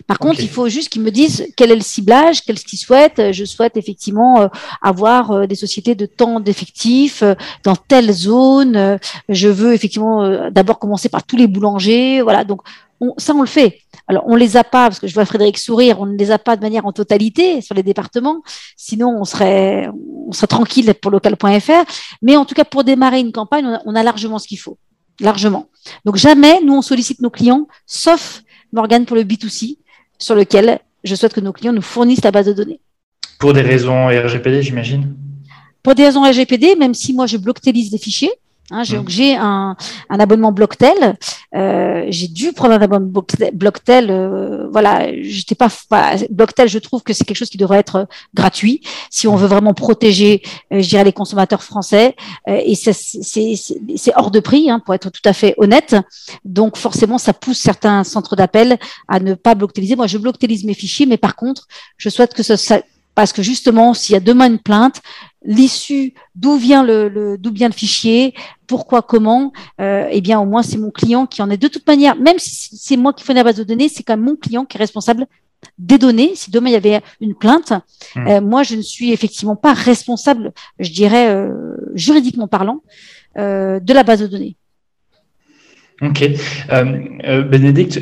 Par contre, okay. il faut juste qu'ils me disent quel est le ciblage, qu'est-ce qu'ils souhaitent. Je souhaite effectivement euh, avoir euh, des sociétés de temps d'effectifs euh, dans telle zone. Je veux effectivement d'abord commencer par tous les boulangers. Voilà, donc on, ça on le fait. Alors on les a pas parce que je vois Frédéric sourire, on ne les a pas de manière en totalité sur les départements. Sinon on serait on serait tranquille pour local.fr. Mais en tout cas pour démarrer une campagne, on a, on a largement ce qu'il faut, largement. Donc jamais nous on sollicite nos clients, sauf Morgane pour le B2C, sur lequel je souhaite que nos clients nous fournissent la base de données. Pour des raisons RGPD, j'imagine? Pour des raisons RGPD, même si moi je bloc-télise des fichiers, Hein, mmh. j'ai un, un, abonnement Blocktel. Euh, j'ai dû prendre un abonnement Blocktel. Euh, voilà, j'étais pas, pas Blocktel. Je trouve que c'est quelque chose qui devrait être gratuit si on veut vraiment protéger, euh, je dirais, les consommateurs français. Euh, et c'est hors de prix, hein, pour être tout à fait honnête. Donc forcément, ça pousse certains centres d'appel à ne pas blockteliser. Moi, je bloctelise mes fichiers, mais par contre, je souhaite que ça, ça parce que justement, s'il y a demain une plainte, l'issue, d'où vient le, le d'où vient le fichier, pourquoi, comment, euh, eh bien au moins c'est mon client qui en est de toute manière, même si c'est moi qui fais la base de données, c'est quand même mon client qui est responsable des données. Si demain il y avait une plainte, mmh. euh, moi je ne suis effectivement pas responsable, je dirais euh, juridiquement parlant, euh, de la base de données. Ok. Euh, euh, Bénédicte,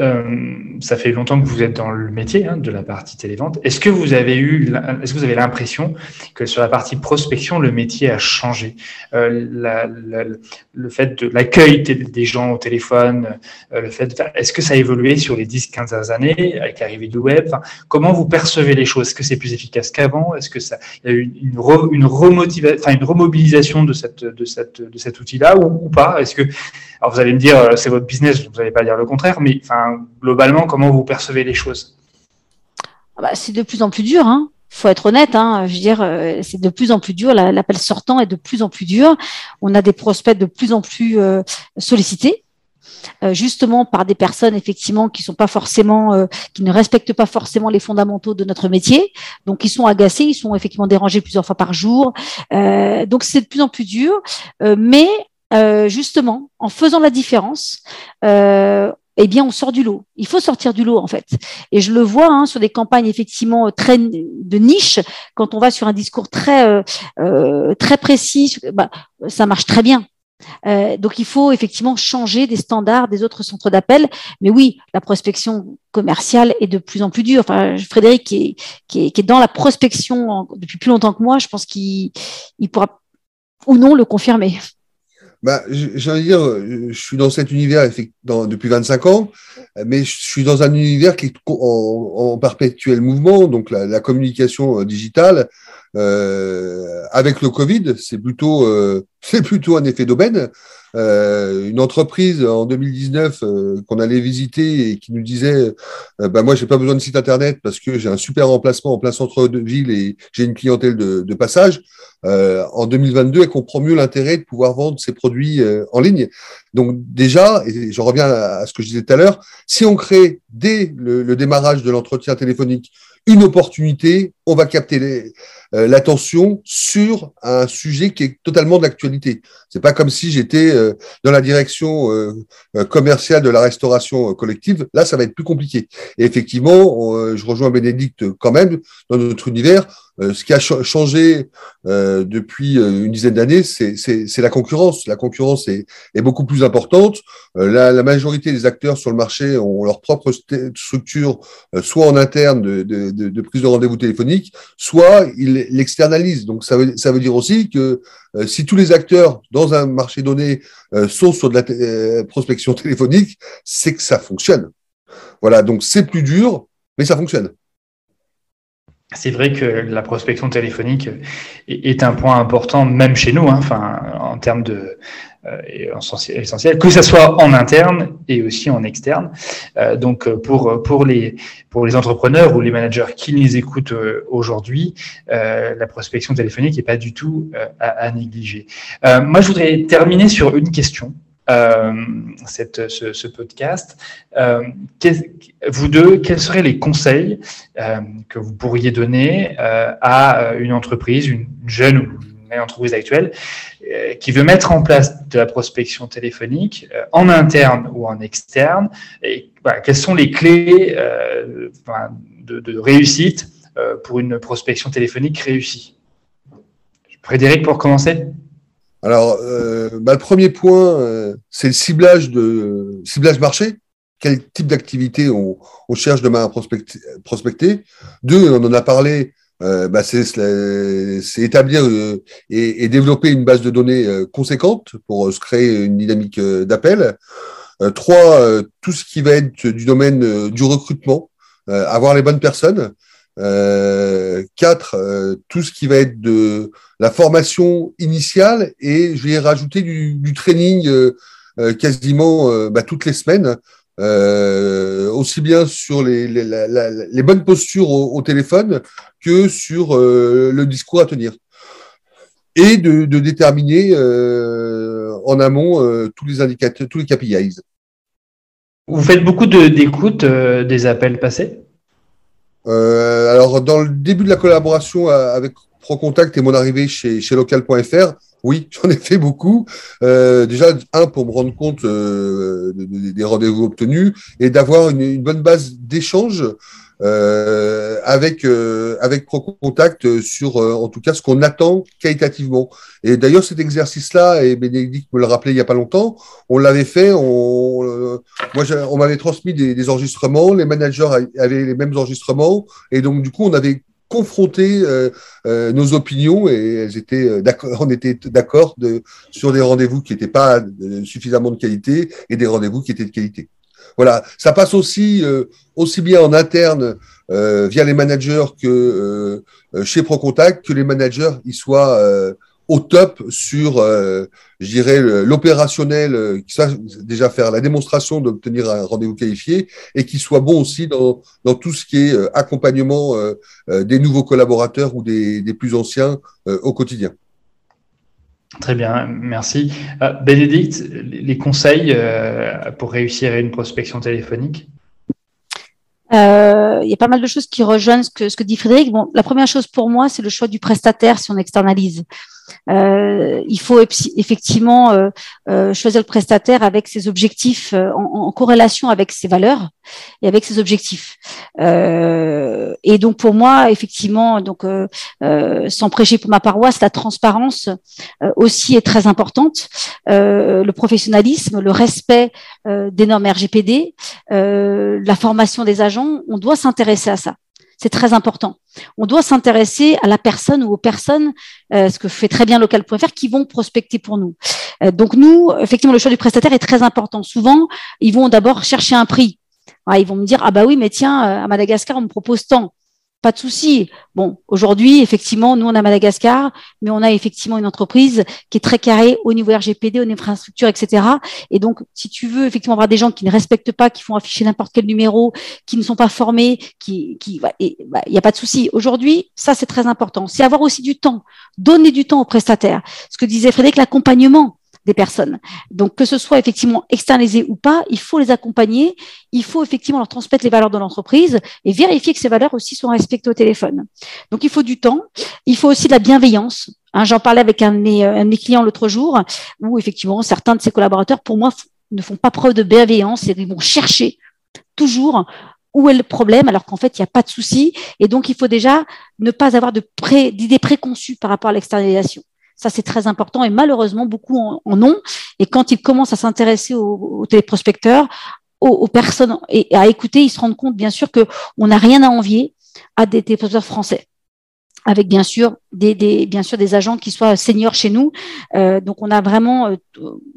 euh, ça fait longtemps que vous êtes dans le métier hein, de la partie télévente. Est-ce que vous avez eu, est-ce que vous avez l'impression que sur la partie prospection, le métier a changé? Euh, Le fait de l'accueil des gens au téléphone, le fait, est-ce que ça a évolué sur les 10-15 années avec l'arrivée du web? Comment vous percevez les choses? Est-ce que c'est plus efficace qu'avant? Est-ce que ça, y a eu une, une, remobilisation de cet outil-là ou, ou pas? Est-ce que alors vous allez me dire, euh, c'est votre business, vous n'allez pas dire le contraire, mais globalement, comment vous percevez les choses? Ah bah, C'est de plus en plus dur. Hein faut être honnête, hein, je veux dire, euh, c'est de plus en plus dur. L'appel sortant est de plus en plus dur. On a des prospects de plus en plus euh, sollicités, justement par des personnes effectivement qui qui ne respectent pas forcément les fondamentaux de notre métier. Donc ils sont agacés, ils sont effectivement dérangés plusieurs fois par jour. Donc c'est de plus en plus dur, mais euh, justement, en faisant la différence, euh, eh bien, on sort du lot. Il faut sortir du lot, en fait. Et je le vois hein, sur des campagnes effectivement très de niche. Quand on va sur un discours très euh, euh très précis, bah, ça marche très bien. Euh, donc, il faut effectivement changer des standards des autres centres d'appel. Mais oui, la prospection commerciale est de plus en plus dure. Enfin, Frédéric, qui est, qui est, qui est dans la prospection depuis plus longtemps que moi, je pense qu'il il pourra ou non le confirmer bah, j'ai envie de dire, je suis dans cet univers dans, depuis 25 ans, mais je suis dans un univers qui est en, en perpétuel mouvement, donc la, la communication euh, digitale. Euh, avec le Covid, c'est plutôt, euh, [LAUGHS] c'est plutôt un effet d'aubaine. Euh, une entreprise en 2019 euh, qu'on allait visiter et qui nous disait euh, bah moi j'ai pas besoin de site internet parce que j'ai un super emplacement en plein centre ville et j'ai une clientèle de, passage. Euh, en 2022 elle comprend mieux l'intérêt de pouvoir vendre ses produits euh, en ligne. Donc déjà et je reviens à, ce que je disais tout à l'heure si on crée dès le démarrage de l'entretien téléphonique une opportunité, on va capter euh, l'attention sur un sujet qui est totalement d'actualité. C'est pas comme si j'étais euh, dans la direction euh, commerciale de la restauration collective. Là, ça va être plus compliqué. Et effectivement, je rejoins Bénédicte quand même dans notre univers. Ce qui a changé depuis une dizaine d'années, c'est la concurrence. La concurrence est, est beaucoup plus importante. La, la, majorité des acteurs sur le marché ont leur propre structure, soit en interne de, de, de, de prise de rendez-vous téléphonique, soit ils l'externalisent. Donc ça veut, ça veut dire aussi que euh, si tous les acteurs dans un marché donné euh, sont sur de la euh, prospection [LAUGHS] téléphonique, c'est que ça fonctionne. Voilà, donc c'est plus dur, mais ça fonctionne. C'est vrai que la prospection téléphonique est, un point important, même chez nous, hein, enfin, en termes de, euh, essentiel, que ce soit en interne et aussi en externe. Euh, donc pour pour les pour les entrepreneurs ou les managers qui les écoutent euh, aujourd'hui, la prospection téléphonique n'est pas du tout à, à, négliger. moi, je voudrais terminer sur une question. Euh, ce, podcast. Euh, vous deux, quels seraient les conseils euh, que vous pourriez donner à une entreprise, une jeune ou une entreprise actuelle, qui veut mettre en place de la prospection téléphonique en interne ou en externe, et quelles sont les clés de, réussite pour une prospection téléphonique réussie? Frédéric, pour commencer alors, bah, le premier point, c'est le ciblage de ciblage marché. Quel type d'activité on, on, cherche demain à prospecter, Deux, on en a parlé, euh, bah c'est établir euh, et, et, développer une base de données euh, conséquente pour euh, se créer une dynamique d'appel. trois, tout ce qui va être du domaine du recrutement, avoir les bonnes personnes. Quatre, tout ce qui va être de la formation initiale et je vais rajouter du, training quasiment bah, toutes les semaines euh, aussi bien sur les, bonnes postures au, téléphone que sur euh, le discours à tenir. Et de, déterminer euh, en amont euh, tous les indicateurs, tous les KPIs. Vous faites beaucoup d'écoute des appels passés? Alors, dans le début de la collaboration avec ProContact et mon arrivée chez, chez local.fr, oui, [LAUGHS] j'en ai fait beaucoup. Euh, déjà, un, pour me rendre compte euh, des rendez-vous obtenus et d'avoir une, bonne base d'échange euh, avec euh, avec ProContact sur, en tout cas, ce qu'on attend qualitativement. Et d'ailleurs, cet exercice-là, et Bénédicte me le rappelait il n'y a pas longtemps, on l'avait fait. On, moi, on m'avait transmis des, des enregistrements, les managers avaient les mêmes enregistrements, et donc du coup, on avait confronter euh, euh, nos opinions et elles étaient euh, d'accord, [LAUGHS] on était d'accord de, sur des rendez-vous qui n'étaient pas suffisamment de qualité et des rendez-vous qui étaient de qualité. Voilà, ça passe aussi aussi bien en interne via les managers que chez ProContact que les managers ils soient au top sur, euh, je dirais, l'opérationnel, euh, qui déjà faire la démonstration d'obtenir un rendez-vous qualifié et qui soit bon aussi dans, dans tout ce qui est euh, accompagnement des nouveaux collaborateurs ou des plus anciens au quotidien. Très bien, merci. Bénédicte, les conseils pour réussir une prospection téléphonique? Euh, il y a pas mal de choses qui rejoignent ce que, ce que dit Frédéric. Bon, la première chose pour moi, c'est le choix du prestataire si on externalise. Euh, il faut effectivement euh, euh, choisir le prestataire avec ses objectifs en, en, corrélation avec ses valeurs et avec ses objectifs. et donc pour moi, effectivement, donc sans prêcher pour ma paroisse, la transparence aussi est très importante. le professionnalisme, le respect des normes RGPD, la formation des agents, on doit s'intéresser à ça. C'est très important. On doit s'intéresser à la personne ou aux personnes, euh, ce que fait très bien local.fr, qui vont prospecter pour nous. Euh, donc nous, effectivement, le choix du prestataire est très important. Souvent, ils vont d'abord chercher un prix. ils vont me dire ah bah oui mais tiens euh, à Madagascar on me propose tant pas de souci. Bon, aujourd'hui, effectivement, nous, on a Madagascar, mais on a effectivement une entreprise qui est très carrée au niveau RGPD, au infrastructure, etc. Et donc, si tu veux effectivement avoir des gens qui ne respectent pas, qui font afficher n'importe quel numéro, qui ne sont pas formés, qui, qui, bah, il n'y a pas de souci. Aujourd'hui, ça, c'est très important. C'est avoir aussi du temps, donner du temps aux prestataires. Ce que disait Frédéric, l'accompagnement des personnes. Donc, que ce soit effectivement externalisé ou pas, il faut les accompagner, il faut effectivement leur transmettre les valeurs de l'entreprise et vérifier que ces valeurs aussi sont respectées au téléphone. Donc, il faut du temps, il faut aussi de la bienveillance. Hein, J'en parlais avec un de, mes, un de mes clients l'autre jour, où effectivement, certains de ses collaborateurs, pour moi, ne font pas preuve de bienveillance et ils vont chercher toujours où est le problème alors qu'en fait il n'y a pas de souci et donc il faut déjà ne pas avoir d'idées préconçues par rapport à l'externalisation. Ça, c'est très important et malheureusement, beaucoup en, ont. Et quand ils commencent à s'intéresser aux, téléprospecteurs, aux, personnes et à écouter, ils se rendent compte, bien sûr, qu'on n'a rien à envier à des téléprospecteurs français avec bien sûr des, bien sûr des agents qui soient seniors chez nous. Euh, donc on a vraiment euh,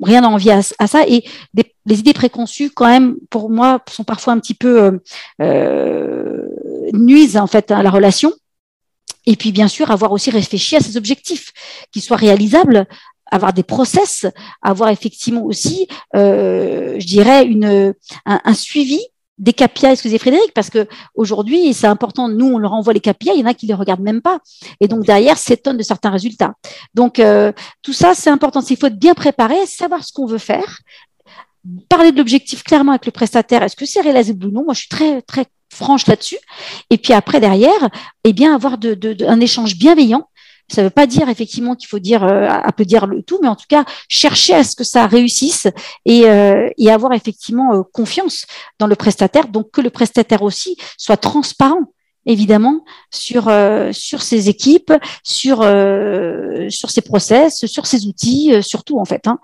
rien à envier à, ça et les idées préconçues quand même pour moi sont parfois un petit peu euh, nuisent en fait à la relation. Et puis bien sûr avoir aussi réfléchi à ces objectifs qui soient réalisables avoir des process, avoir effectivement aussi, je dirais, une, un suivi des KPI, excusez Frédéric, parce que aujourd'hui, c'est important, nous, on leur envoie les KPI, il y en a qui les regardent même pas. Et donc, derrière, s'étonnent de certains résultats. Donc, euh, tout ça, c'est important. Il faut être bien préparé, savoir ce qu'on veut faire, parler de l'objectif clairement avec le prestataire. Est-ce que c'est réalisable ou non? Moi, je suis très, très franche là-dessus. Et puis après, derrière, eh bien, avoir de, un échange bienveillant ça ne veut pas dire effectivement qu'il faut dire euh, peu dire le tout, mais en tout cas chercher à ce que ça réussisse et, euh, et avoir effectivement euh, confiance dans le prestataire, donc que le prestataire aussi soit transparent évidemment sur ses équipes, sur ses process, sur ses outils, surtout en fait. Hein.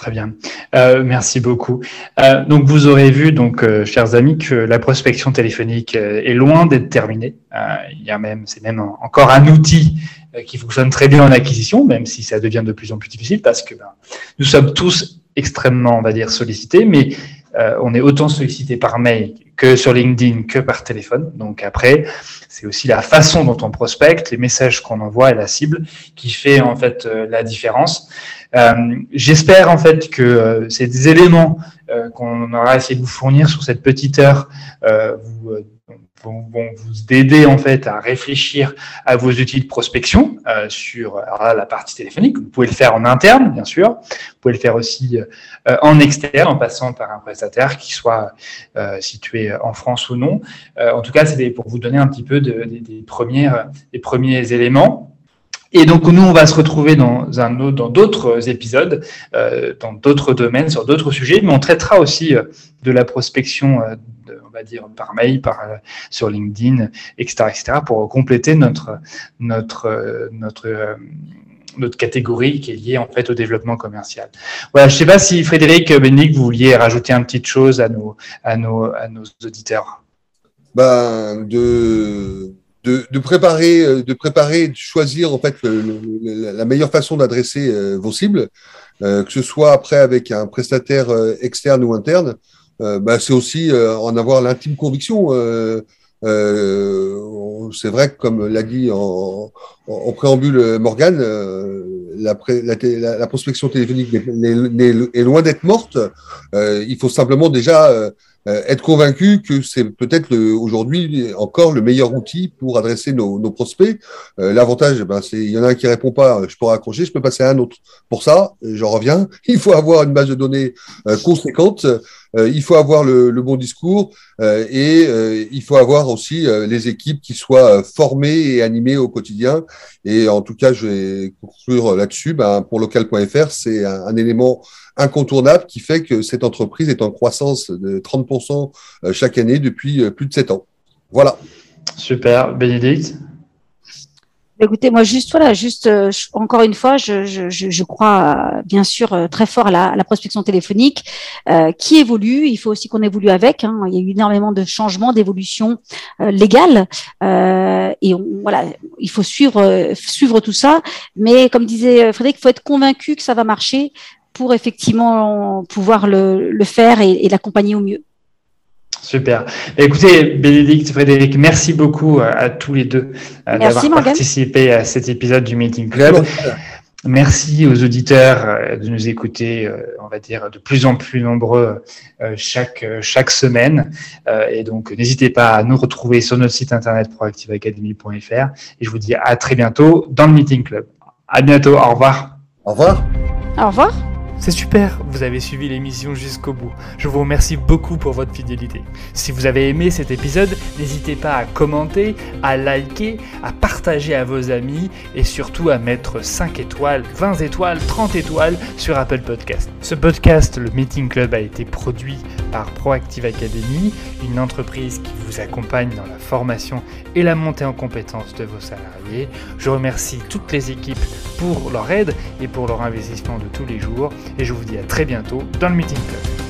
Très bien, euh, merci beaucoup. Euh, donc vous aurez vu, donc euh, chers amis, que la prospection téléphonique est loin d'être terminée. il y a même, c'est même encore un outil qui fonctionne très bien en acquisition, même si ça devient de plus en plus difficile parce que ben, nous sommes tous extrêmement, on va dire, sollicités, mais on est autant sollicité par mail que sur LinkedIn que par téléphone. Donc après, c'est aussi la façon dont on prospecte, les messages qu'on envoie et la cible qui fait en fait la différence. Euh, j'espère en fait que euh, ces éléments euh, qu'on aura essayé de vous fournir sur cette petite heure vous vont, vous aider en fait à réfléchir à vos outils de prospection sur la partie téléphonique. Vous pouvez le faire en interne, bien sûr. Vous pouvez le faire aussi en externe, en passant par un prestataire qui soit situé en France ou non. en tout cas, c'est pour vous donner un petit peu de, des, premières, des premiers éléments. Et donc nous, on va se retrouver dans un dans d'autres épisodes, euh, dans d'autres domaines, sur d'autres sujets, mais on traitera aussi euh, de la prospection, euh, on va dire par mail, par euh, sur LinkedIn, etc., etc., pour compléter notre notre notre notre catégorie qui est liée en fait au développement commercial. Voilà, je ne sais pas si Frédéric, Bénique, vous vouliez rajouter une petite chose à nos à nos à nos auditeurs. Ben de de, préparer, euh, de préparer, de choisir en fait la meilleure façon d'adresser euh, vos cibles, euh, que ce soit après avec un prestataire externe ou interne. bah, c'est aussi en avoir l'intime conviction. c'est vrai que comme l'a dit en, en, préambule Morgane, la, la, la, prospection téléphonique est, loin d'être morte. il faut simplement déjà euh, être convaincu que c'est peut-être aujourd'hui encore le meilleur outil pour adresser nos, nos prospects. Euh, L'avantage, ben, c'est il y en a un qui répond pas, je peux raccrocher, je peux passer à un autre. Pour ça, j'en reviens, [LAUGHS] il faut avoir une base de données euh, conséquente, euh, il faut avoir le, le bon discours et il faut avoir aussi les équipes qui soient formées et animées au quotidien. Et en tout cas, je vais conclure là-dessus. Ben, pour local.fr, c'est un, un élément incontournable qui fait que cette entreprise est en croissance de 30% euh, chaque année depuis euh, plus de 7 ans. Voilà. Super. Bénédicte? Écoutez, moi juste voilà, juste euh, encore une fois, je, je, je crois bien sûr très fort à la, la prospection téléphonique qui évolue. Il faut aussi qu'on évolue avec. Hein. Il y a eu énormément de changements, d'évolutions légales et on, voilà, il faut suivre suivre tout ça. Mais comme disait Frédéric, il faut être convaincu que ça va marcher pour effectivement pouvoir le, faire et, l'accompagner au mieux. Super. Écoutez, Bénédicte, Frédéric, merci beaucoup à, tous les deux euh, d'avoir participé à cet épisode du Meeting Club. Merci aux auditeurs euh, de nous écouter, euh, on va dire, de plus en plus nombreux chaque, chaque semaine. Et donc, n'hésitez pas à nous retrouver sur notre site internet proactiveacademy.fr. Et je vous dis à très bientôt dans le Meeting Club. À bientôt. Au revoir. Au revoir. Au revoir. C'est super, vous avez suivi l'émission jusqu'au bout. Je vous remercie beaucoup pour votre fidélité. Si vous avez aimé cet épisode, n'hésitez pas à commenter, à liker, à partager à vos amis et surtout à mettre 5 étoiles, 20 étoiles, 30 étoiles sur Apple Podcast. Ce podcast, le Meeting Club, a été produit par Proactive Academy, une entreprise qui vous accompagne dans la formation et la montée en compétences de vos salariés. Je remercie toutes les équipes pour leur aide et pour leur investissement de tous les jours et je vous dis à très bientôt dans le Meeting Club.